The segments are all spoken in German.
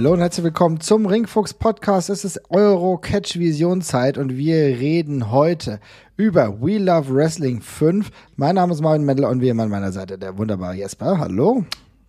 Hallo und herzlich willkommen zum Ringfuchs Podcast. Es ist Euro Catch Vision Zeit und wir reden heute über We Love Wrestling 5. Mein Name ist Marvin Mendel und wie immer an meiner Seite der wunderbare Jesper. Hallo.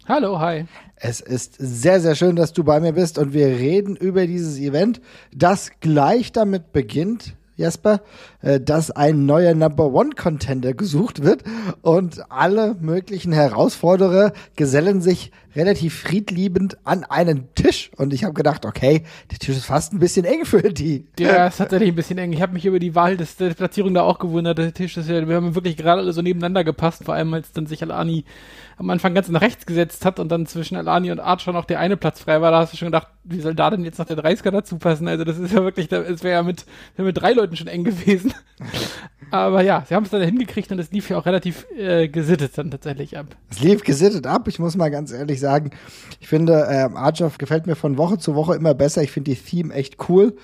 Hallo, hi. Es ist sehr, sehr schön, dass du bei mir bist und wir reden über dieses Event, das gleich damit beginnt, Jesper, äh, dass ein neuer Number One Contender gesucht wird und alle möglichen Herausforderer gesellen sich relativ friedliebend an einen Tisch und ich habe gedacht, okay, der Tisch ist fast ein bisschen eng für die. Ja, ist tatsächlich ein bisschen eng. Ich habe mich über die Wahl des, der Platzierung da auch gewundert. Der Tisch ist ja, wir haben wirklich gerade alle so nebeneinander gepasst, vor allem als dann sich Alani am Anfang ganz nach rechts gesetzt hat und dann zwischen Alani und Archer noch der eine Platz frei war, da hast du schon gedacht, wie soll da denn jetzt noch der 30er dazu passen? Also das ist ja wirklich, es wäre ja mit, mit drei Leuten schon eng gewesen. Aber ja, sie haben es dann hingekriegt und es lief ja auch relativ äh, gesittet dann tatsächlich ab. Es lief gesittet ab. Ich muss mal ganz ehrlich sagen, ich finde, äh, Archer gefällt mir von Woche zu Woche immer besser. Ich finde die Theme echt cool.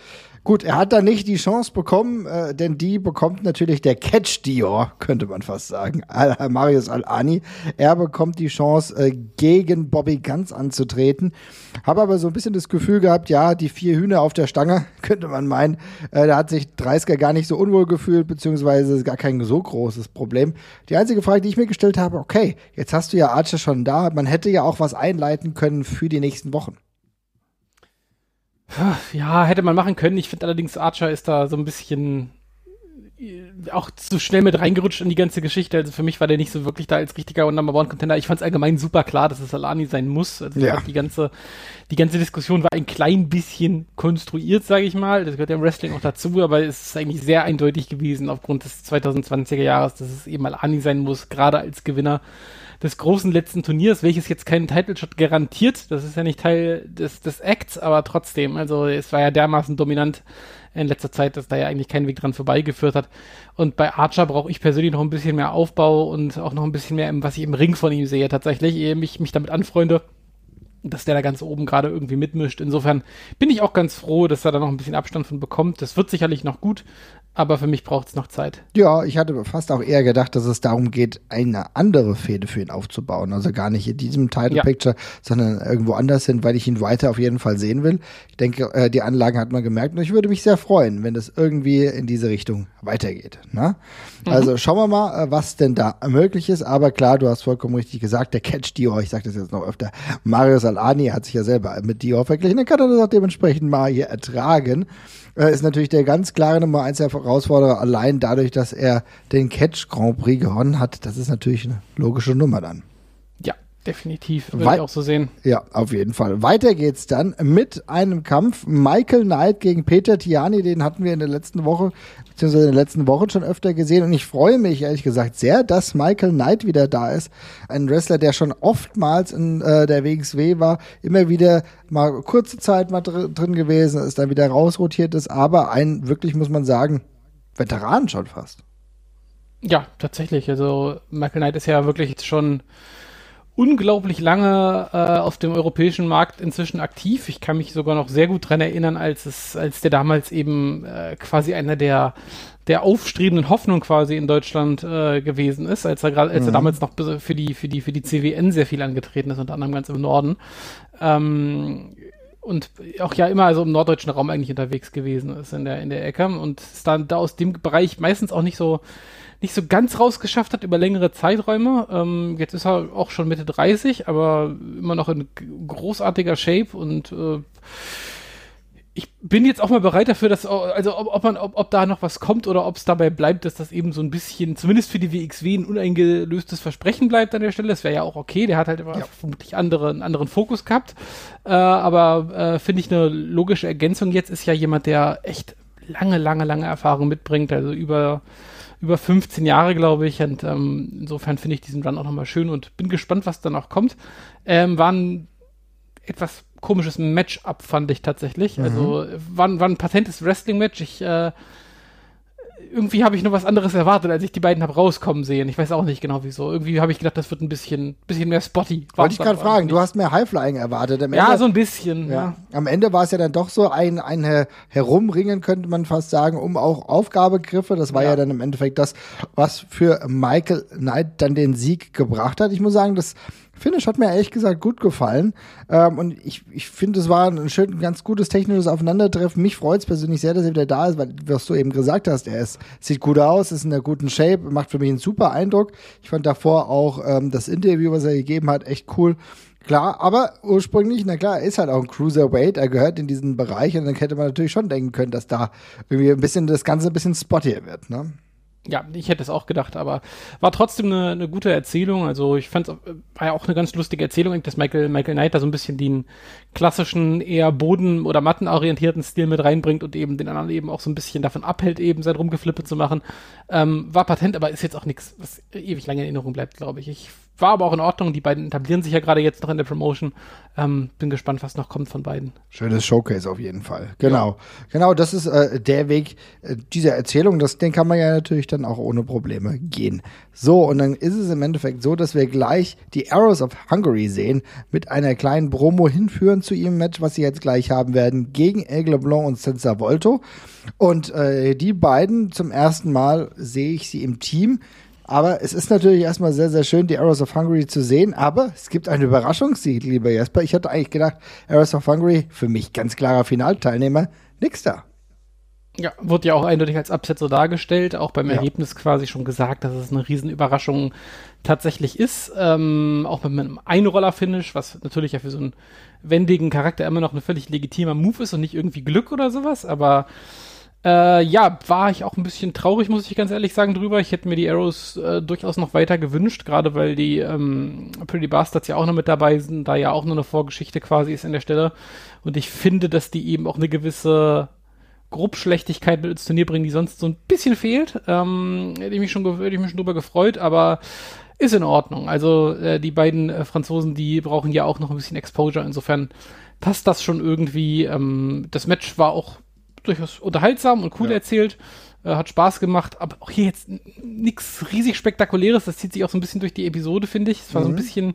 Gut, er hat da nicht die Chance bekommen, äh, denn die bekommt natürlich der Catch Dior, könnte man fast sagen, Marius Al-Ani. Er bekommt die Chance, äh, gegen Bobby Ganz anzutreten. Habe aber so ein bisschen das Gefühl gehabt, ja, die vier Hühner auf der Stange, könnte man meinen. Äh, da hat sich Dreisker gar nicht so unwohl gefühlt, beziehungsweise gar kein so großes Problem. Die einzige Frage, die ich mir gestellt habe, okay, jetzt hast du ja Archer schon da, man hätte ja auch was einleiten können für die nächsten Wochen. Ja, hätte man machen können. Ich finde allerdings, Archer ist da so ein bisschen äh, auch zu schnell mit reingerutscht in die ganze Geschichte. Also für mich war der nicht so wirklich da als richtiger Number One Contender. Ich fand es allgemein super klar, dass es Alani sein muss. Also ja. die ganze, die ganze Diskussion war ein klein bisschen konstruiert, sage ich mal. Das gehört ja im Wrestling auch dazu, aber es ist eigentlich sehr eindeutig gewesen aufgrund des 2020er Jahres, dass es eben Alani sein muss, gerade als Gewinner des großen letzten Turniers, welches jetzt keinen Title Shot garantiert. Das ist ja nicht Teil des, des Acts, aber trotzdem, also es war ja dermaßen dominant in letzter Zeit, dass da ja eigentlich kein Weg dran vorbeigeführt hat. Und bei Archer brauche ich persönlich noch ein bisschen mehr Aufbau und auch noch ein bisschen mehr, was ich im Ring von ihm sehe, tatsächlich, ehe mich, mich damit anfreunde dass der da ganz oben gerade irgendwie mitmischt. Insofern bin ich auch ganz froh, dass er da noch ein bisschen Abstand von bekommt. Das wird sicherlich noch gut, aber für mich braucht es noch Zeit. Ja, ich hatte fast auch eher gedacht, dass es darum geht, eine andere Fehde für ihn aufzubauen. Also gar nicht in diesem Title ja. Picture, sondern irgendwo anders hin, weil ich ihn weiter auf jeden Fall sehen will. Ich denke, äh, die Anlagen hat man gemerkt und ich würde mich sehr freuen, wenn es irgendwie in diese Richtung weitergeht. Ne? Mhm. Also schauen wir mal, äh, was denn da möglich ist. Aber klar, du hast vollkommen richtig gesagt, der Catch Dior, ich sage das jetzt noch öfter, Marius Alani hat sich ja selber mit Dior verglichen, dann kann er das auch dementsprechend mal hier ertragen äh, ist natürlich der ganz klare Nummer 1 Herausforderer, allein dadurch, dass er den Catch Grand Prix gewonnen hat. Das ist natürlich eine logische Nummer dann. Definitiv. Würde ich auch so sehen. Ja, auf jeden Fall. Weiter geht's dann mit einem Kampf. Michael Knight gegen Peter Tiani, den hatten wir in der letzten Woche, beziehungsweise in den letzten Wochen schon öfter gesehen. Und ich freue mich ehrlich gesagt sehr, dass Michael Knight wieder da ist. Ein Wrestler, der schon oftmals in äh, der WXW war, immer wieder mal kurze Zeit mal dr drin gewesen, ist dann wieder rausrotiert ist, aber ein wirklich, muss man sagen, Veteran schon fast. Ja, tatsächlich. Also Michael Knight ist ja wirklich schon unglaublich lange äh, auf dem europäischen Markt inzwischen aktiv. Ich kann mich sogar noch sehr gut dran erinnern, als es, als der damals eben äh, quasi einer der der aufstrebenden Hoffnung quasi in Deutschland äh, gewesen ist, als er gerade, als mhm. er damals noch für die für die für die CWN sehr viel angetreten ist, unter anderem ganz im Norden. Ähm, und auch ja immer also im norddeutschen Raum eigentlich unterwegs gewesen ist in der in der Ecke und ist dann da aus dem Bereich meistens auch nicht so nicht so ganz rausgeschafft hat über längere Zeiträume. Ähm, jetzt ist er auch schon Mitte 30, aber immer noch in großartiger Shape und äh, ich bin jetzt auch mal bereit dafür, dass, also ob, ob man, ob, ob da noch was kommt oder ob es dabei bleibt, dass das eben so ein bisschen, zumindest für die WXW, ein uneingelöstes Versprechen bleibt an der Stelle. Das wäre ja auch okay. Der hat halt immer ja. vermutlich andere, einen anderen Fokus gehabt. Äh, aber äh, finde ich eine logische Ergänzung jetzt ist ja jemand, der echt lange, lange, lange Erfahrung mitbringt. Also über über 15 Jahre, glaube ich. Und ähm, insofern finde ich diesen Run auch nochmal schön und bin gespannt, was dann auch kommt. Ähm, war ein etwas komisches Match-up, fand ich tatsächlich. Mhm. Also war, war ein patentes Wrestling-Match. Ich äh, irgendwie habe ich noch was anderes erwartet, als ich die beiden habe rauskommen sehen. Ich weiß auch nicht genau wieso. Irgendwie habe ich gedacht, das wird ein bisschen, bisschen mehr spotty. Wollte ich gerade fragen, du hast mehr Highflying erwartet. Am ja, Ende, so ein bisschen. Ja. ja. Am Ende war es ja dann doch so ein, ein Herumringen, könnte man fast sagen, um auch Aufgabegriffe. Das war ja. ja dann im Endeffekt das, was für Michael Knight dann den Sieg gebracht hat. Ich muss sagen, das Finish hat mir ehrlich gesagt gut gefallen. Ähm, und ich, ich finde, es war ein schön, ganz gutes technisches Aufeinandertreffen. Mich freut es persönlich sehr, dass er wieder da ist, weil, was du eben gesagt hast, er ist, sieht gut aus, ist in einer guten Shape, macht für mich einen super Eindruck. Ich fand davor auch ähm, das Interview, was er gegeben hat, echt cool. Klar, aber ursprünglich, na klar, er ist halt auch ein Cruiserweight, er gehört in diesen Bereich und dann hätte man natürlich schon denken können, dass da irgendwie ein bisschen das Ganze ein bisschen spottier wird, ne? Ja, ich hätte es auch gedacht, aber war trotzdem eine, eine gute Erzählung. Also ich fand es war ja auch eine ganz lustige Erzählung, dass Michael, Michael Knight da so ein bisschen den klassischen, eher boden- oder mattenorientierten Stil mit reinbringt und eben den anderen eben auch so ein bisschen davon abhält, eben sein Rumgeflippe zu machen. Ähm, war patent, aber ist jetzt auch nichts, was ewig lange in Erinnerung bleibt, glaube ich. Ich war aber auch in Ordnung. Die beiden etablieren sich ja gerade jetzt noch in der Promotion. Ähm, bin gespannt, was noch kommt von beiden. Schönes Showcase auf jeden Fall. Genau. Ja. Genau, das ist äh, der Weg äh, dieser Erzählung. Das, den kann man ja natürlich dann auch ohne Probleme gehen. So, und dann ist es im Endeffekt so, dass wir gleich die Arrows of Hungary sehen, mit einer kleinen Promo hinführen zu ihrem Match, was sie jetzt gleich haben werden, gegen Aigle Blanc und Senza Volto. Und äh, die beiden zum ersten Mal sehe ich sie im Team. Aber es ist natürlich erstmal sehr, sehr schön, die Arrows of Hungary zu sehen. Aber es gibt einen Überraschungssieg, lieber Jesper. Ich hatte eigentlich gedacht, Arrows of Hungary, für mich ganz klarer Finalteilnehmer, nix da. Ja, wurde ja auch eindeutig als Upset so dargestellt, auch beim ja. Ergebnis quasi schon gesagt, dass es eine Riesenüberraschung tatsächlich ist. Ähm, auch mit einem Einroller-Finish, was natürlich ja für so einen wendigen Charakter immer noch ein völlig legitimer Move ist und nicht irgendwie Glück oder sowas, aber äh, ja, war ich auch ein bisschen traurig, muss ich ganz ehrlich sagen, drüber. Ich hätte mir die Arrows äh, durchaus noch weiter gewünscht, gerade weil die ähm, Pretty Bastards ja auch noch mit dabei sind, da ja auch nur eine Vorgeschichte quasi ist an der Stelle. Und ich finde, dass die eben auch eine gewisse Grobschlechtigkeit mit ins Turnier bringen, die sonst so ein bisschen fehlt. Ähm, hätte ich mich schon, hätte ich mich schon drüber gefreut, aber ist in Ordnung. Also äh, die beiden äh, Franzosen, die brauchen ja auch noch ein bisschen Exposure. Insofern passt das schon irgendwie. Ähm, das Match war auch durchaus unterhaltsam und cool ja. erzählt. Äh, hat Spaß gemacht, aber auch hier jetzt nichts riesig Spektakuläres. Das zieht sich auch so ein bisschen durch die Episode, finde ich. Es war mhm. so ein mhm. bisschen,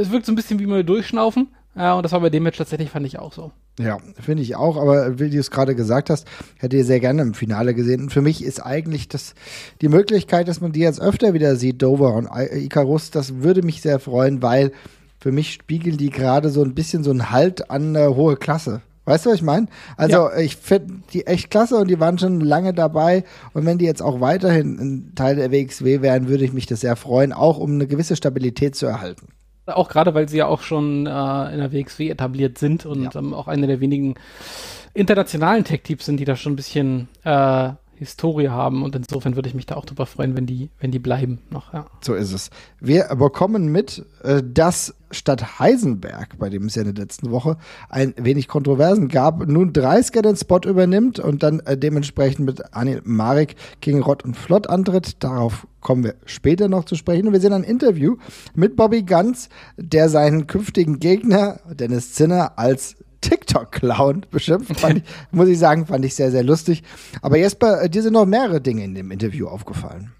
es wirkt so ein bisschen wie mal durchschnaufen. Ja, und das war bei dem Match tatsächlich, fand ich auch so. Ja, finde ich auch, aber wie du es gerade gesagt hast, hätte ich sehr gerne im Finale gesehen. Und für mich ist eigentlich das, die Möglichkeit, dass man die jetzt öfter wieder sieht, Dover und Icarus, das würde mich sehr freuen, weil für mich spiegeln die gerade so ein bisschen so einen Halt an eine hohe Klasse. Weißt du, was ich meine? Also ja. ich finde die echt klasse und die waren schon lange dabei. Und wenn die jetzt auch weiterhin ein Teil der WXW wären, würde ich mich das sehr freuen, auch um eine gewisse Stabilität zu erhalten. Auch gerade, weil sie ja auch schon äh, in der WXW etabliert sind und ja. ähm, auch eine der wenigen internationalen Tech-Teams sind, die da schon ein bisschen äh, Historie haben und insofern würde ich mich da auch drüber freuen, wenn die, wenn die bleiben noch. Ja. So ist es. Wir bekommen mit, äh, dass statt Heisenberg, bei dem es ja in der letzten Woche ein wenig Kontroversen gab, nun Dreisker den Spot übernimmt und dann äh, dementsprechend mit Anil Marek gegen Rott und Flott antritt. Darauf kommen wir später noch zu sprechen. Und wir sehen ein Interview mit Bobby Ganz, der seinen künftigen Gegner Dennis Zinner als TikTok-Clown beschimpft. Ich, muss ich sagen, fand ich sehr, sehr lustig. Aber Jesper, äh, dir sind noch mehrere Dinge in dem Interview aufgefallen.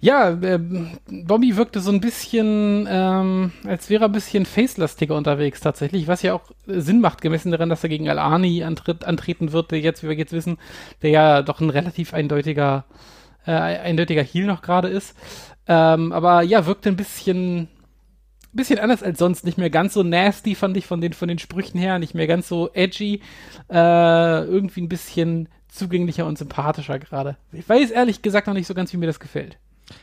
Ja, äh, Bobby wirkte so ein bisschen, ähm, als wäre er ein bisschen facelastiger unterwegs tatsächlich, was ja auch Sinn macht, gemessen daran, dass er gegen Al-Ani antritt, antreten wird, der jetzt, wie wir jetzt wissen, der ja doch ein relativ eindeutiger, äh, eindeutiger Heal noch gerade ist. Ähm, aber ja, wirkte ein bisschen, bisschen anders als sonst, nicht mehr ganz so nasty, fand ich von den, von den Sprüchen her, nicht mehr ganz so edgy, äh, irgendwie ein bisschen zugänglicher und sympathischer gerade. Ich weiß ehrlich gesagt noch nicht so ganz, wie mir das gefällt.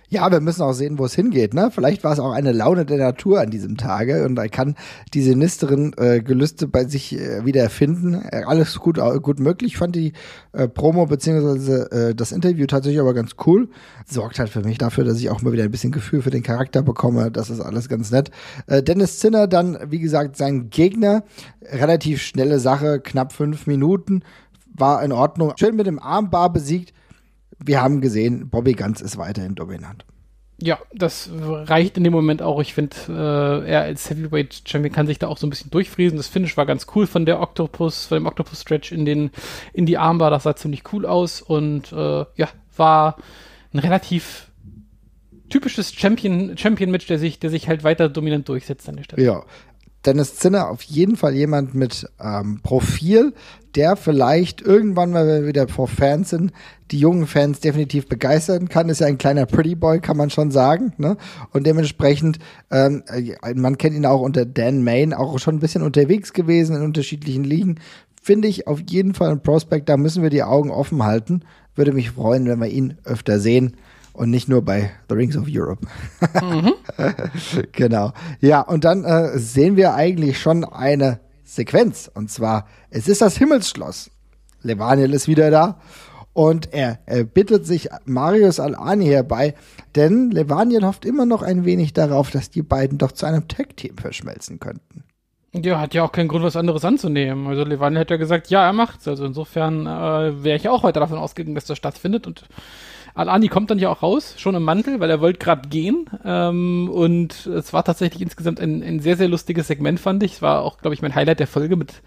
Ja, wir müssen auch sehen, wo es hingeht. Ne? Vielleicht war es auch eine Laune der Natur an diesem Tage und er kann die sinisteren äh, Gelüste bei sich äh, wieder finden. Äh, alles gut, gut möglich. Ich fand die äh, Promo beziehungsweise äh, das Interview tatsächlich aber ganz cool. Sorgt halt für mich dafür, dass ich auch mal wieder ein bisschen Gefühl für den Charakter bekomme. Das ist alles ganz nett. Äh, Dennis Zinner dann, wie gesagt, sein Gegner. Relativ schnelle Sache, knapp fünf Minuten. War in Ordnung. Schön mit dem Armbar besiegt wir haben gesehen, Bobby Ganz ist weiterhin dominant. Ja, das reicht in dem Moment auch. Ich finde, äh, er als Heavyweight Champion kann sich da auch so ein bisschen durchfriesen. Das Finish war ganz cool von der Octopus, von dem Octopus Stretch in den in die Armbar. Das sah ziemlich cool aus und äh, ja, war ein relativ typisches Champion Champion Match, der sich der sich halt weiter dominant durchsetzt an der Stelle. Ja, Dennis Zinner auf jeden Fall jemand mit ähm, Profil, der vielleicht irgendwann wenn wir wieder vor Fans sind, die jungen Fans definitiv begeistern kann. Ist ja ein kleiner Pretty Boy, kann man schon sagen. Ne? Und dementsprechend, ähm, äh, man kennt ihn auch unter Dan Main, auch schon ein bisschen unterwegs gewesen in unterschiedlichen Ligen. Finde ich auf jeden Fall ein Prospect, da müssen wir die Augen offen halten. Würde mich freuen, wenn wir ihn öfter sehen und nicht nur bei The Rings of Europe. Mhm. genau. Ja, und dann äh, sehen wir eigentlich schon eine Sequenz. Und zwar, es ist das Himmelsschloss. Levaniel ist wieder da. Und er, er bittet sich Marius Al-Ani herbei, denn Levaniel hofft immer noch ein wenig darauf, dass die beiden doch zu einem Tag-Team verschmelzen könnten. Ja, hat ja auch keinen Grund, was anderes anzunehmen. Also Levaniel hat ja gesagt, ja, er macht's. Also insofern äh, wäre ich auch weiter davon ausgegangen, dass das stattfindet. Und Al-Ani kommt dann ja auch raus, schon im Mantel, weil er wollte gerade gehen. Ähm, und es war tatsächlich insgesamt ein, ein sehr, sehr lustiges Segment, fand ich. Es war auch, glaube ich, mein Highlight der Folge mit,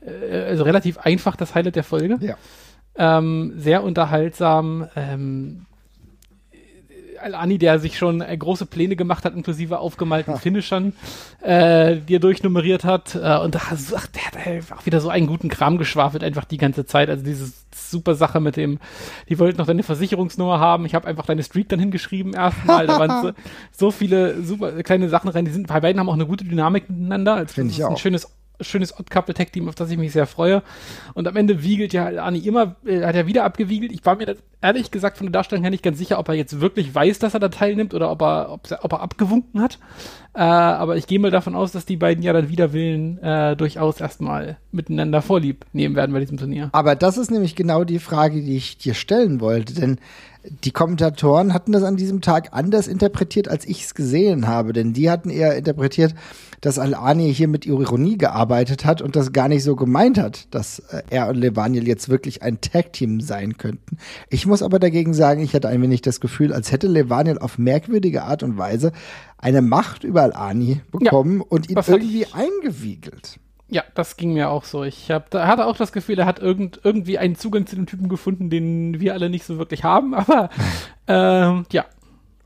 äh, also relativ einfach das Highlight der Folge. Ja. Ähm, sehr unterhaltsam. Ähm, Al-Ani, der sich schon äh, große Pläne gemacht hat, inklusive aufgemalten ja. Finishern, äh, die er durchnummeriert hat. Äh, und da, ach, der hat halt auch wieder so einen guten Kram geschwafelt, einfach die ganze Zeit. Also diese super Sache mit dem, die wollten noch deine Versicherungsnummer haben. Ich habe einfach deine Streak dann hingeschrieben erstmal. Da waren so, so, viele super kleine Sachen rein. Die sind, bei beiden haben auch eine gute Dynamik miteinander. Also Finde ich auch. Ein schönes schönes Odd-Couple-Tech-Team, auf das ich mich sehr freue. Und am Ende wiegelt ja Ani immer, äh, hat er wieder abgewiegelt. Ich war mir das, ehrlich gesagt von der Darstellung her nicht ganz sicher, ob er jetzt wirklich weiß, dass er da teilnimmt oder ob er, ob, ob er abgewunken hat. Äh, aber ich gehe mal davon aus, dass die beiden ja dann wieder Willen äh, durchaus erstmal miteinander vorlieb nehmen werden bei diesem Turnier. Aber das ist nämlich genau die Frage, die ich dir stellen wollte, denn die Kommentatoren hatten das an diesem Tag anders interpretiert, als ich es gesehen habe, denn die hatten eher interpretiert, dass Al-Ani hier mit Ironie gearbeitet hat und das gar nicht so gemeint hat, dass äh, er und Levaniel jetzt wirklich ein Tag-Team sein könnten. Ich muss aber dagegen sagen, ich hatte ein wenig das Gefühl, als hätte Levaniel auf merkwürdige Art und Weise eine Macht über Al-Ani bekommen ja, und ihn irgendwie eingewiegelt. Ja, das ging mir auch so. Ich hab, da hatte auch das Gefühl, er hat irgend, irgendwie einen Zugang zu dem Typen gefunden, den wir alle nicht so wirklich haben. Aber ähm, ja,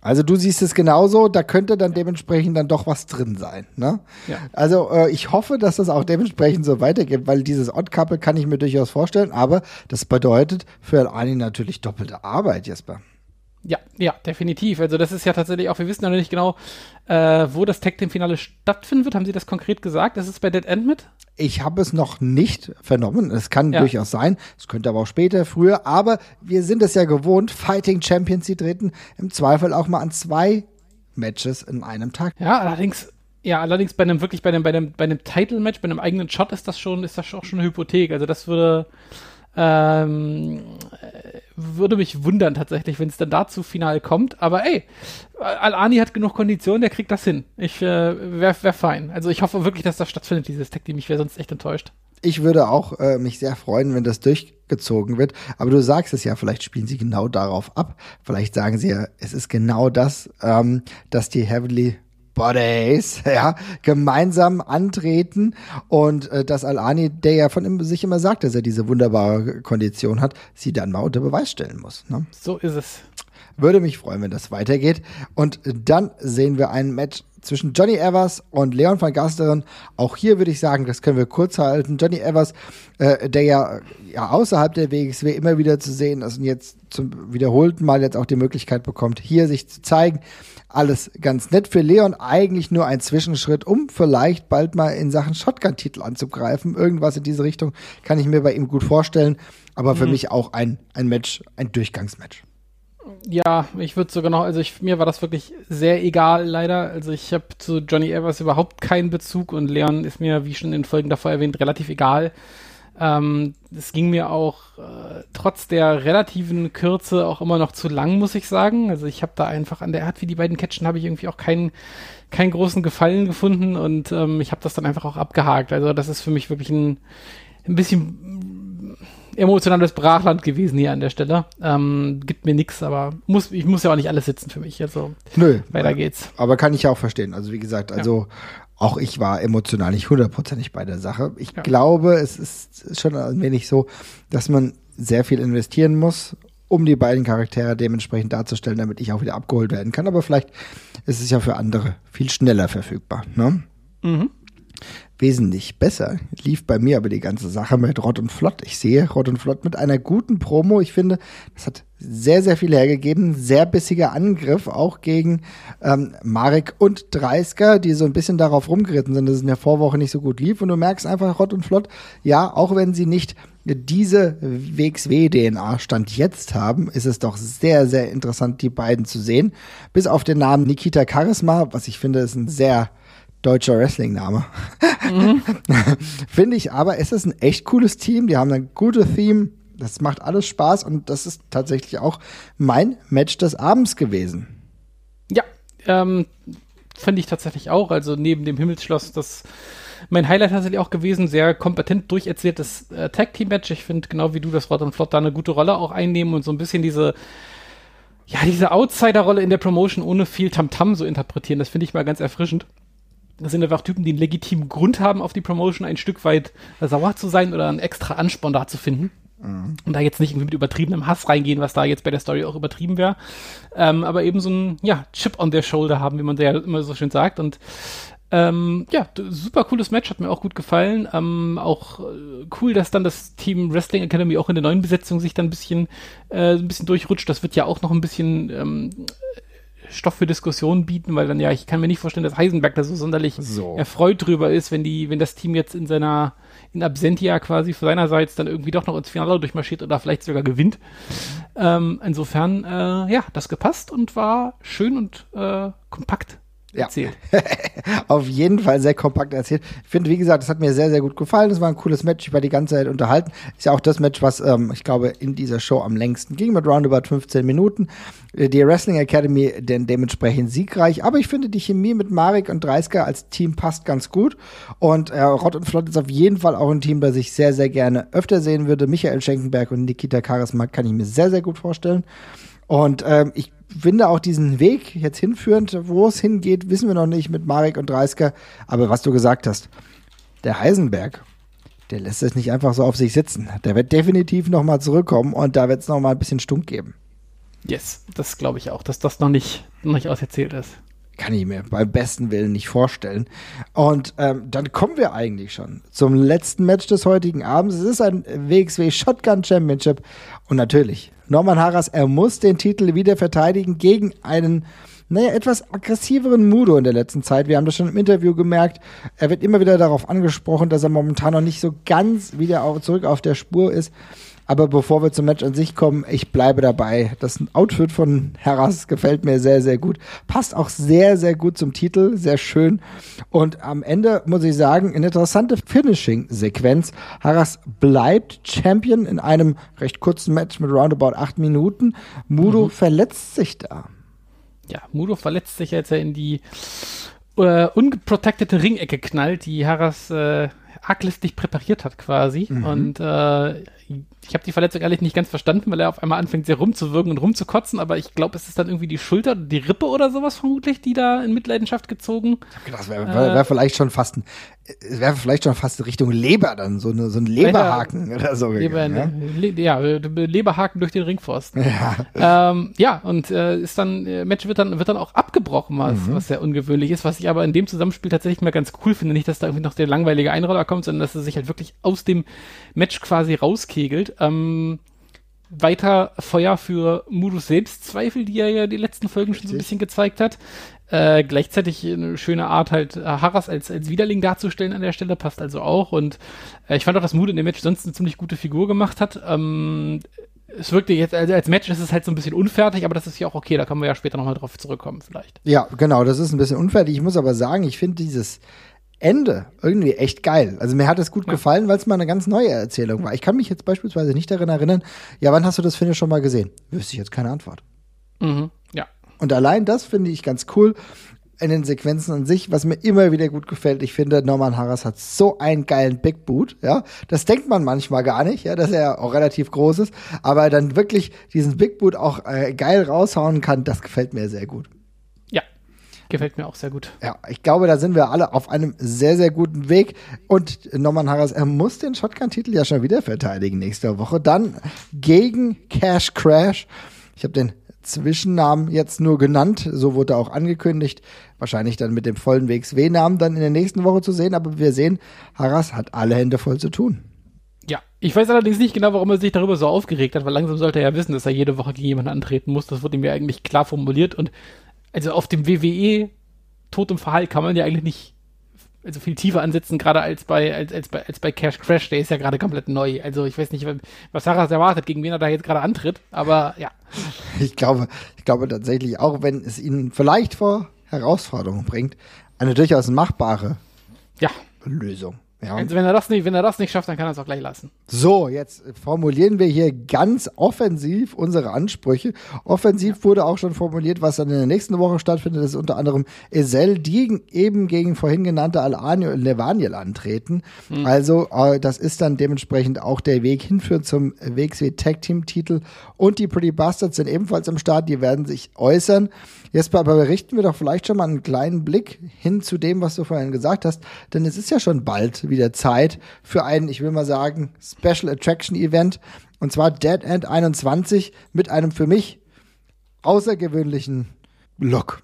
also du siehst es genauso, da könnte dann dementsprechend dann doch was drin sein. Ne? Ja. Also äh, ich hoffe, dass das auch dementsprechend so weitergeht, weil dieses Odd-Couple kann ich mir durchaus vorstellen, aber das bedeutet für Ani natürlich doppelte Arbeit, Jesper. Ja, ja, definitiv. Also das ist ja tatsächlich auch, wir wissen ja noch nicht genau, äh, wo das Tag Team Finale stattfinden wird. Haben Sie das konkret gesagt? Ist es bei Dead End mit? Ich habe es noch nicht vernommen. Es kann ja. durchaus sein. Es könnte aber auch später, früher. Aber wir sind es ja gewohnt. Fighting Champions, die treten im Zweifel auch mal an zwei Matches in einem Tag. Ja, allerdings ja, allerdings bei einem wirklich bei einem bei einem bei einem Title Match, bei einem eigenen Shot ist das schon ist das auch schon eine Hypothek. Also das würde ähm, würde mich wundern tatsächlich, wenn es dann dazu final kommt. Aber ey, Al-Ani hat genug Kondition, der kriegt das hin. Ich äh, wäre wär fein. Also ich hoffe wirklich, dass das stattfindet, dieses Tag Team. Ich wäre sonst echt enttäuscht. Ich würde auch äh, mich sehr freuen, wenn das durchgezogen wird. Aber du sagst es ja, vielleicht spielen sie genau darauf ab. Vielleicht sagen sie ja, es ist genau das, ähm, dass die Heavenly Bodies, ja, gemeinsam antreten und äh, dass Al-Ani, der ja von ihm, sich immer sagt, dass er diese wunderbare Kondition hat, sie dann mal unter Beweis stellen muss. Ne? So ist es. Würde mich freuen, wenn das weitergeht. Und dann sehen wir ein Match zwischen Johnny Evers und Leon van Gasteren. Auch hier würde ich sagen, das können wir kurz halten. Johnny Evers, äh, der ja, ja außerhalb der WXW immer wieder zu sehen ist und jetzt zum wiederholten Mal jetzt auch die Möglichkeit bekommt, hier sich zu zeigen alles ganz nett für Leon, eigentlich nur ein Zwischenschritt, um vielleicht bald mal in Sachen Shotgun-Titel anzugreifen. Irgendwas in diese Richtung kann ich mir bei ihm gut vorstellen, aber für mhm. mich auch ein, ein Match, ein Durchgangsmatch. Ja, ich würde sogar noch, also ich, mir war das wirklich sehr egal, leider. Also ich habe zu Johnny Evers überhaupt keinen Bezug und Leon ist mir, wie schon in Folgen davor erwähnt, relativ egal. Ähm, es ging mir auch äh, trotz der relativen Kürze auch immer noch zu lang, muss ich sagen. Also ich habe da einfach an der Art, wie die beiden catchen, habe ich irgendwie auch keinen keinen großen Gefallen gefunden und ähm, ich habe das dann einfach auch abgehakt. Also das ist für mich wirklich ein, ein bisschen emotionales Brachland gewesen hier an der Stelle. Ähm, gibt mir nichts, aber muss, ich muss ja auch nicht alles sitzen für mich. Also Nö, weiter geht's. Aber kann ich ja auch verstehen. Also wie gesagt, also ja auch ich war emotional nicht hundertprozentig bei der Sache. Ich ja. glaube, es ist schon ein wenig so, dass man sehr viel investieren muss, um die beiden Charaktere dementsprechend darzustellen, damit ich auch wieder abgeholt werden kann. Aber vielleicht ist es ja für andere viel schneller verfügbar. Ne? Mhm. Wesentlich besser lief bei mir aber die ganze Sache mit Rott und Flott. Ich sehe Rott und Flott mit einer guten Promo. Ich finde, das hat sehr, sehr viel hergegeben. Sehr bissiger Angriff auch gegen ähm, Marek und Dreisker, die so ein bisschen darauf rumgeritten sind, dass es in der Vorwoche nicht so gut lief. Und du merkst einfach, Rott und Flott, ja, auch wenn sie nicht diese WXW-DNA Stand jetzt haben, ist es doch sehr, sehr interessant, die beiden zu sehen. Bis auf den Namen Nikita Charisma, was ich finde, ist ein sehr deutscher Wrestling-Name. Mhm. Finde ich aber, es ist ein echt cooles Team. Die haben ein gutes Theme. Das macht alles Spaß und das ist tatsächlich auch mein Match des Abends gewesen. Ja, ähm, finde ich tatsächlich auch. Also neben dem Himmelsschloss, das mein Highlight tatsächlich auch gewesen, sehr kompetent durcherzähltes äh, Tag-Team-Match. Ich finde, genau wie du das Rod und Flott da eine gute Rolle auch einnehmen und so ein bisschen diese ja, diese Outsider-Rolle in der Promotion ohne viel Tamtam -Tam so interpretieren, das finde ich mal ganz erfrischend. Das sind einfach Typen, die einen legitimen Grund haben, auf die Promotion ein Stück weit sauer zu sein oder einen extra Ansporn da zu finden. Mhm. Und da jetzt nicht irgendwie mit übertriebenem Hass reingehen, was da jetzt bei der Story auch übertrieben wäre. Ähm, aber eben so ein, ja, Chip on their shoulder haben, wie man ja immer so schön sagt. Und ähm, ja, super cooles Match, hat mir auch gut gefallen. Ähm, auch äh, cool, dass dann das Team Wrestling Academy auch in der neuen Besetzung sich dann ein bisschen, äh, ein bisschen durchrutscht. Das wird ja auch noch ein bisschen ähm, Stoff für Diskussionen bieten, weil dann ja, ich kann mir nicht vorstellen, dass Heisenberg da so sonderlich so. erfreut drüber ist, wenn die, wenn das Team jetzt in seiner, in Absentia quasi seinerseits dann irgendwie doch noch ins Finale durchmarschiert oder vielleicht sogar gewinnt. Ähm, insofern, äh, ja, das gepasst und war schön und äh, kompakt ja. erzählt. Auf jeden Fall sehr kompakt erzählt. Ich finde, wie gesagt, das hat mir sehr, sehr gut gefallen. Es war ein cooles Match. Ich war die ganze Zeit unterhalten. Ist ja auch das Match, was ähm, ich glaube in dieser Show am längsten ging, mit roundabout 15 Minuten. Äh, die Wrestling Academy denn dementsprechend siegreich. Aber ich finde, die Chemie mit Marek und Dreisker als Team passt ganz gut. Und äh, Rott und Flott ist auf jeden Fall auch ein Team, das ich sehr, sehr gerne öfter sehen würde. Michael Schenkenberg und Nikita Charisma kann ich mir sehr, sehr gut vorstellen. Und ähm, ich finde auch diesen Weg jetzt hinführend, wo es hingeht, wissen wir noch nicht mit Marek und Dreisker. Aber was du gesagt hast, der Heisenberg, der lässt es nicht einfach so auf sich sitzen. Der wird definitiv nochmal zurückkommen und da wird es nochmal ein bisschen Stunk geben. Yes, das glaube ich auch, dass das noch nicht, noch nicht auserzählt ist. Kann ich mir beim besten Willen nicht vorstellen. Und ähm, dann kommen wir eigentlich schon zum letzten Match des heutigen Abends. Es ist ein WXW Shotgun Championship. Und natürlich, Norman Harras, er muss den Titel wieder verteidigen gegen einen, naja, etwas aggressiveren Mudo in der letzten Zeit. Wir haben das schon im Interview gemerkt. Er wird immer wieder darauf angesprochen, dass er momentan noch nicht so ganz wieder auf, zurück auf der Spur ist. Aber bevor wir zum Match an sich kommen, ich bleibe dabei. Das Outfit von Harras gefällt mir sehr, sehr gut. Passt auch sehr, sehr gut zum Titel. Sehr schön. Und am Ende muss ich sagen, eine interessante Finishing-Sequenz. Harras bleibt Champion in einem recht kurzen Match mit roundabout acht Minuten. Mudo mhm. verletzt sich da. Ja, Mudo verletzt sich, als er in die äh, ungeprotectete Ringecke knallt, die Harras äh, arglistig präpariert hat quasi. Mhm. Und äh, ich habe die Verletzung ehrlich nicht ganz verstanden, weil er auf einmal anfängt, sehr rumzuwirken und rumzukotzen, aber ich glaube, es ist dann irgendwie die Schulter, die Rippe oder sowas vermutlich, die da in Mitleidenschaft gezogen. Ich hab gedacht, das wäre wär, wär vielleicht schon fast ein, wäre vielleicht schon fast Richtung Leber dann, so, eine, so ein Leberhaken Leber, oder so. Leber, gegangen, ja? Le, ja, Leberhaken durch den Ringpfosten. Ja, ähm, ja und äh, ist dann, äh, Match wird dann, wird dann auch abgebrochen, was, mhm. was sehr ungewöhnlich ist, was ich aber in dem Zusammenspiel tatsächlich mal ganz cool finde. Nicht, dass da irgendwie noch der langweilige Einroller kommt, sondern dass er sich halt wirklich aus dem Match quasi rauskegelt. Ähm, weiter Feuer für Mudus Selbstzweifel, die er ja die letzten Folgen Richtig. schon so ein bisschen gezeigt hat. Äh, gleichzeitig eine schöne Art, halt äh, Harras als, als Widerling darzustellen an der Stelle, passt also auch. Und äh, ich fand auch, dass Mudo in dem Match sonst eine ziemlich gute Figur gemacht hat. Ähm, es wirkte jetzt, also als Match ist es halt so ein bisschen unfertig, aber das ist ja auch okay, da können wir ja später nochmal drauf zurückkommen, vielleicht. Ja, genau, das ist ein bisschen unfertig. Ich muss aber sagen, ich finde dieses Ende irgendwie echt geil. Also mir hat es gut ja. gefallen, weil es mal eine ganz neue Erzählung war. Ich kann mich jetzt beispielsweise nicht daran erinnern, ja, wann hast du das Finish schon mal gesehen? Wüsste ich jetzt keine Antwort. Mhm. Ja. Und allein das finde ich ganz cool in den Sequenzen an sich, was mir immer wieder gut gefällt. Ich finde, Norman Harras hat so einen geilen Big Boot, ja. Das denkt man manchmal gar nicht, ja, dass er auch relativ groß ist. Aber dann wirklich diesen Big Boot auch äh, geil raushauen kann, das gefällt mir sehr gut. Gefällt mir auch sehr gut. Ja, ich glaube, da sind wir alle auf einem sehr, sehr guten Weg. Und Norman Harras, er muss den Shotgun-Titel ja schon wieder verteidigen nächste Woche. Dann gegen Cash Crash. Ich habe den Zwischennamen jetzt nur genannt. So wurde auch angekündigt. Wahrscheinlich dann mit dem vollen WXW-Namen dann in der nächsten Woche zu sehen. Aber wir sehen, Harras hat alle Hände voll zu tun. Ja, ich weiß allerdings nicht genau, warum er sich darüber so aufgeregt hat, weil langsam sollte er ja wissen, dass er jede Woche gegen jemanden antreten muss. Das wurde ihm ja eigentlich klar formuliert. Und also auf dem WWE Tod und Verhalt kann man ja eigentlich nicht also viel tiefer ansetzen, gerade als bei, als, als bei, als bei Cash Crash, der ist ja gerade komplett neu. Also ich weiß nicht, was Sarah erwartet, gegen wen er da jetzt gerade antritt, aber ja. Ich glaube, ich glaube tatsächlich, auch wenn es ihn vielleicht vor Herausforderungen bringt, eine durchaus machbare ja. Lösung. Ja. Also wenn er das nicht, wenn er das nicht schafft, dann kann er es auch gleich lassen. So, jetzt formulieren wir hier ganz offensiv unsere Ansprüche. Offensiv wurde auch schon formuliert, was dann in der nächsten Woche stattfindet. Das ist unter anderem Esel, die eben gegen vorhin genannte Al-Ani und Levaniel antreten. Mhm. Also, äh, das ist dann dementsprechend auch der Weg hinführend zum WXW Tag Team Titel. Und die Pretty Bastards sind ebenfalls am Start. Die werden sich äußern. Jesper, aber berichten wir doch vielleicht schon mal einen kleinen Blick hin zu dem, was du vorhin gesagt hast. Denn es ist ja schon bald wieder Zeit für ein, ich will mal sagen, Special Attraction Event. Und zwar Dead End 21 mit einem für mich außergewöhnlichen Look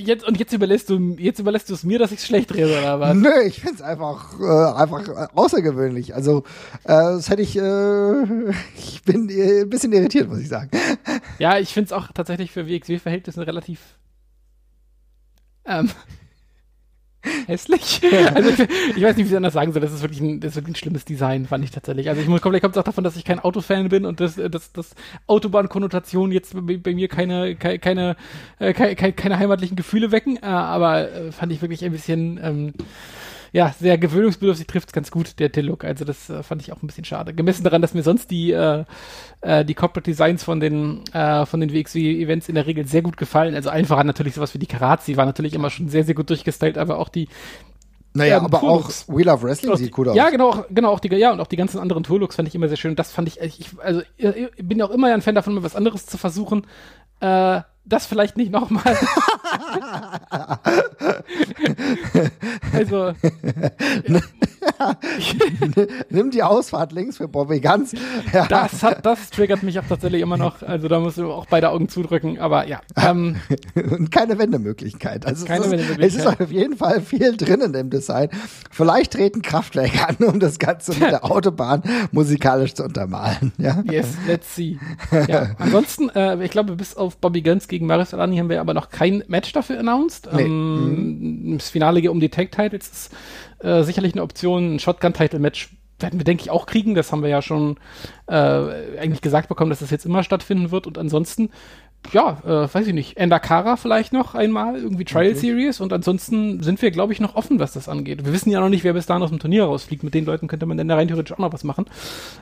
jetzt, und jetzt überlässt du, jetzt überlässt du es mir, dass ich es schlecht rede, oder was? Nö, ich finde es einfach, äh, einfach außergewöhnlich. Also, äh, das hätte ich, äh, ich bin äh, ein bisschen irritiert, muss ich sagen. Ja, ich finde es auch tatsächlich für WXW-Verhältnisse relativ, ähm, hässlich. Also ich, ich, weiß nicht, wie ich anders sagen soll. Das ist wirklich ein, das ist wirklich ein schlimmes Design, fand ich tatsächlich. Also ich muss, vielleicht kommt auch davon, dass ich kein Autofan bin und dass das, das Autobahnkonnotation jetzt bei, bei, mir keine, keine, äh, keine, keine, keine heimatlichen Gefühle wecken. Äh, aber äh, fand ich wirklich ein bisschen ähm, ja, sehr gewöhnungsbedürftig trifft es ganz gut, der, der Look. Also das äh, fand ich auch ein bisschen schade. Gemessen daran, dass mir sonst die, äh, äh, die Corporate Designs von den, äh, von den WXW-Events in der Regel sehr gut gefallen. Also einfach natürlich sowas wie die Karazi war natürlich immer schon sehr, sehr gut durchgestylt, aber auch die, naja, ähm, aber auch We Love Wrestling sieht gut aus. Ja, genau, genau, auch die, ja, und auch die ganzen anderen Tourlooks fand ich immer sehr schön. Und das fand ich, ich also, ich bin auch immer ein Fan davon, mal was anderes zu versuchen. Äh, das vielleicht nicht nochmal. also. Nimm die Ausfahrt links für Bobby Ganz. Ja. Das, hat, das triggert mich auch tatsächlich immer noch. Also da musst du auch beide Augen zudrücken, aber ja. Ähm, Und keine Wendemöglichkeit. Also keine es, ist, Wendemöglichkeit. es ist auf jeden Fall viel drin in dem Design. Vielleicht treten Kraftwerke an, um das Ganze mit der Autobahn musikalisch zu untermalen. Ja? Yes, let's see. Ja. Ansonsten, äh, ich glaube, bis auf Bobby Guns gegen Marius Alani haben wir aber noch kein Match dafür announced. Nee. Ähm, mhm. Das Finale um die Tag-Titles ist äh, sicherlich eine Option. Ein Shotgun-Title-Match werden wir, denke ich, auch kriegen. Das haben wir ja schon äh, eigentlich gesagt bekommen, dass das jetzt immer stattfinden wird. Und ansonsten, ja, äh, weiß ich nicht, Endakara vielleicht noch einmal, irgendwie Trial okay. Series. Und ansonsten sind wir, glaube ich, noch offen, was das angeht. Wir wissen ja noch nicht, wer bis dahin aus dem Turnier rausfliegt. Mit den Leuten könnte man dann da rein theoretisch auch noch was machen.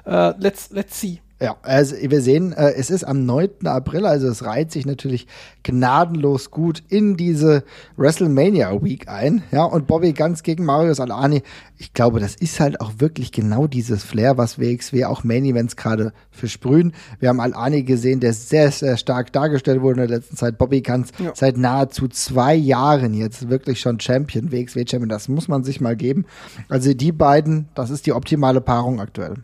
Äh, let's, let's see. Ja, also wir sehen, äh, es ist am 9. April, also es reiht sich natürlich gnadenlos gut in diese WrestleMania Week ein. Ja, und Bobby ganz gegen Marius Alani. Ich glaube, das ist halt auch wirklich genau dieses Flair, was WXW auch Main Events gerade versprühen. Wir haben Alani gesehen, der sehr, sehr stark dargestellt wurde in der letzten Zeit. Bobby ganz ja. seit nahezu zwei Jahren jetzt wirklich schon Champion, WXW Champion. Das muss man sich mal geben. Also die beiden, das ist die optimale Paarung aktuell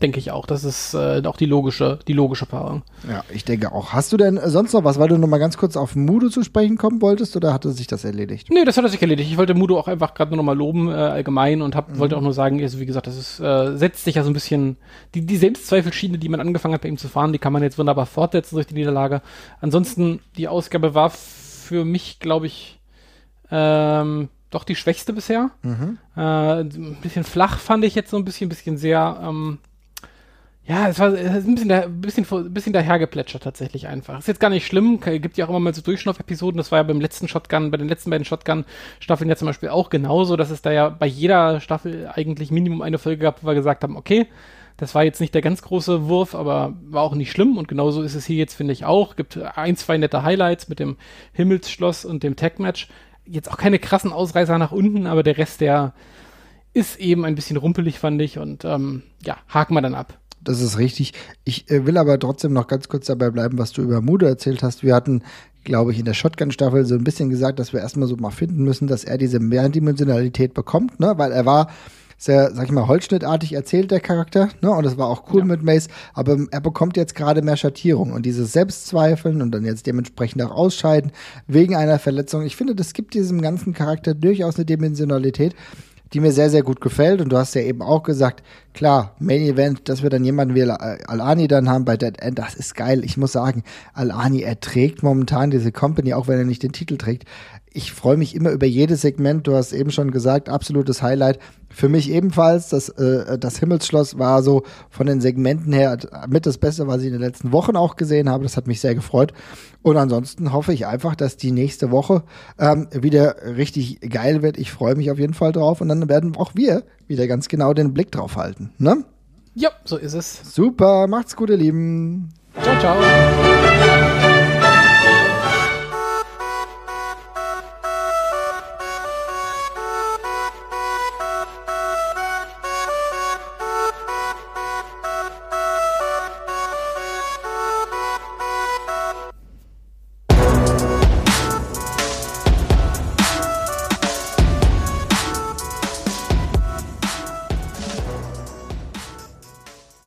denke ich auch. Das ist äh, auch die logische, die logische Paarung. Ja, ich denke auch. Hast du denn sonst noch was, weil du noch mal ganz kurz auf Mudo zu sprechen kommen wolltest oder hatte sich das erledigt? Nee, das hat sich erledigt. Ich wollte Mudo auch einfach gerade nur noch mal loben äh, allgemein und hab, mhm. wollte auch nur sagen, also wie gesagt, das ist, äh, setzt sich ja so ein bisschen, die, die Selbstzweifelschiene, die man angefangen hat bei ihm zu fahren, die kann man jetzt wunderbar fortsetzen durch die Niederlage. Ansonsten, die Ausgabe war für mich, glaube ich, ähm, doch die schwächste bisher. Mhm. Äh, ein bisschen flach fand ich jetzt so ein bisschen, bisschen sehr, ähm, ja, es war es ist ein bisschen, ein bisschen, ein bisschen dahergeplätschert tatsächlich einfach. Ist jetzt gar nicht schlimm, gibt ja auch immer mal so Durchschnauf-Episoden. Das war ja beim letzten Shotgun, bei den letzten beiden Shotgun-Staffeln ja zum Beispiel auch genauso, dass es da ja bei jeder Staffel eigentlich Minimum eine Folge gab, wo wir gesagt haben, okay, das war jetzt nicht der ganz große Wurf, aber war auch nicht schlimm. Und genauso ist es hier jetzt, finde ich auch. Gibt ein, zwei nette Highlights mit dem Himmelsschloss und dem Tag-Match. Jetzt auch keine krassen Ausreißer nach unten, aber der Rest, der ist eben ein bisschen rumpelig, fand ich. Und ähm, ja, haken wir dann ab das ist richtig. Ich äh, will aber trotzdem noch ganz kurz dabei bleiben, was du über Mudo erzählt hast. Wir hatten, glaube ich, in der Shotgun-Staffel so ein bisschen gesagt, dass wir erstmal so mal finden müssen, dass er diese Mehrdimensionalität bekommt, ne? Weil er war sehr, sag ich mal, holzschnittartig erzählt, der Charakter, ne? Und das war auch cool ja. mit Mace, aber er bekommt jetzt gerade mehr Schattierung und dieses Selbstzweifeln und dann jetzt dementsprechend auch ausscheiden wegen einer Verletzung. Ich finde, das gibt diesem ganzen Charakter durchaus eine Dimensionalität, die mir sehr, sehr gut gefällt. Und du hast ja eben auch gesagt, klar, Main Event, dass wir dann jemanden wie Al-Ani dann haben bei Dead End, das ist geil. Ich muss sagen, Al-Ani, er trägt momentan diese Company, auch wenn er nicht den Titel trägt. Ich freue mich immer über jedes Segment. Du hast eben schon gesagt, absolutes Highlight. Für mich ebenfalls, das, äh, das Himmelsschloss war so von den Segmenten her mit das Beste, was ich in den letzten Wochen auch gesehen habe. Das hat mich sehr gefreut. Und ansonsten hoffe ich einfach, dass die nächste Woche ähm, wieder richtig geil wird. Ich freue mich auf jeden Fall drauf. Und dann werden auch wir wieder ganz genau den Blick drauf halten. Ne? Ja, so ist es. Super, macht's gut, ihr Lieben. Ciao, ciao.